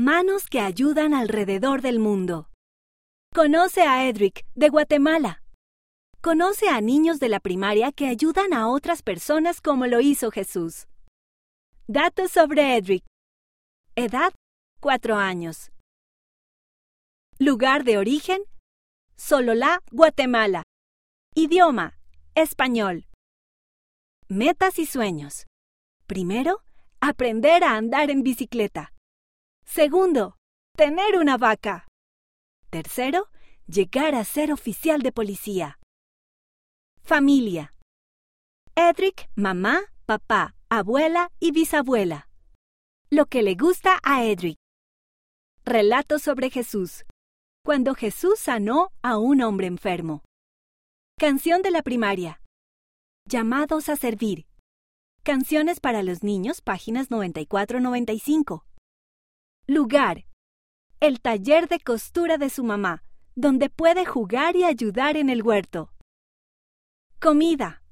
Manos que ayudan alrededor del mundo. Conoce a Edric, de Guatemala. Conoce a niños de la primaria que ayudan a otras personas como lo hizo Jesús. Datos sobre Edric. Edad, 4 años. Lugar de origen, Sololá, Guatemala. Idioma, español. Metas y sueños. Primero, aprender a andar en bicicleta. Segundo, tener una vaca. Tercero, llegar a ser oficial de policía. Familia. Edric, mamá, papá, abuela y bisabuela. Lo que le gusta a Edric. Relato sobre Jesús. Cuando Jesús sanó a un hombre enfermo. Canción de la primaria. Llamados a servir. Canciones para los niños, páginas 94-95. Lugar. El taller de costura de su mamá, donde puede jugar y ayudar en el huerto. Comida.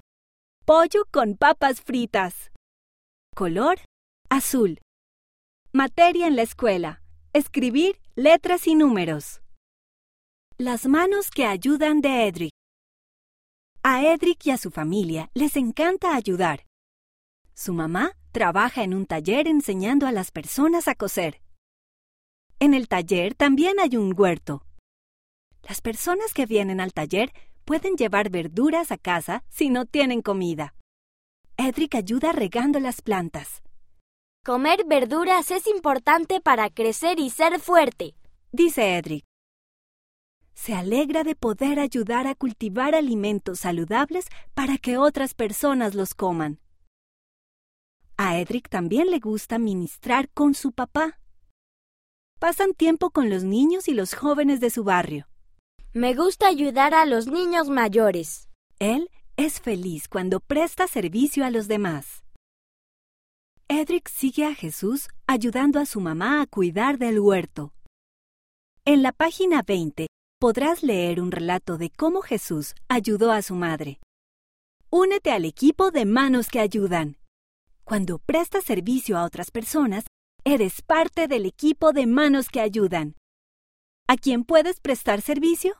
Pollo con papas fritas. Color. Azul. Materia en la escuela. Escribir letras y números. Las manos que ayudan de Edric. A Edric y a su familia les encanta ayudar. Su mamá trabaja en un taller enseñando a las personas a coser. En el taller también hay un huerto. Las personas que vienen al taller pueden llevar verduras a casa si no tienen comida. Edric ayuda regando las plantas. Comer verduras es importante para crecer y ser fuerte, dice Edric. Se alegra de poder ayudar a cultivar alimentos saludables para que otras personas los coman. A Edric también le gusta ministrar con su papá. Pasan tiempo con los niños y los jóvenes de su barrio. Me gusta ayudar a los niños mayores. Él es feliz cuando presta servicio a los demás. Edric sigue a Jesús ayudando a su mamá a cuidar del huerto. En la página 20 podrás leer un relato de cómo Jesús ayudó a su madre. Únete al equipo de manos que ayudan. Cuando prestas servicio a otras personas, Eres parte del equipo de manos que ayudan. ¿A quién puedes prestar servicio?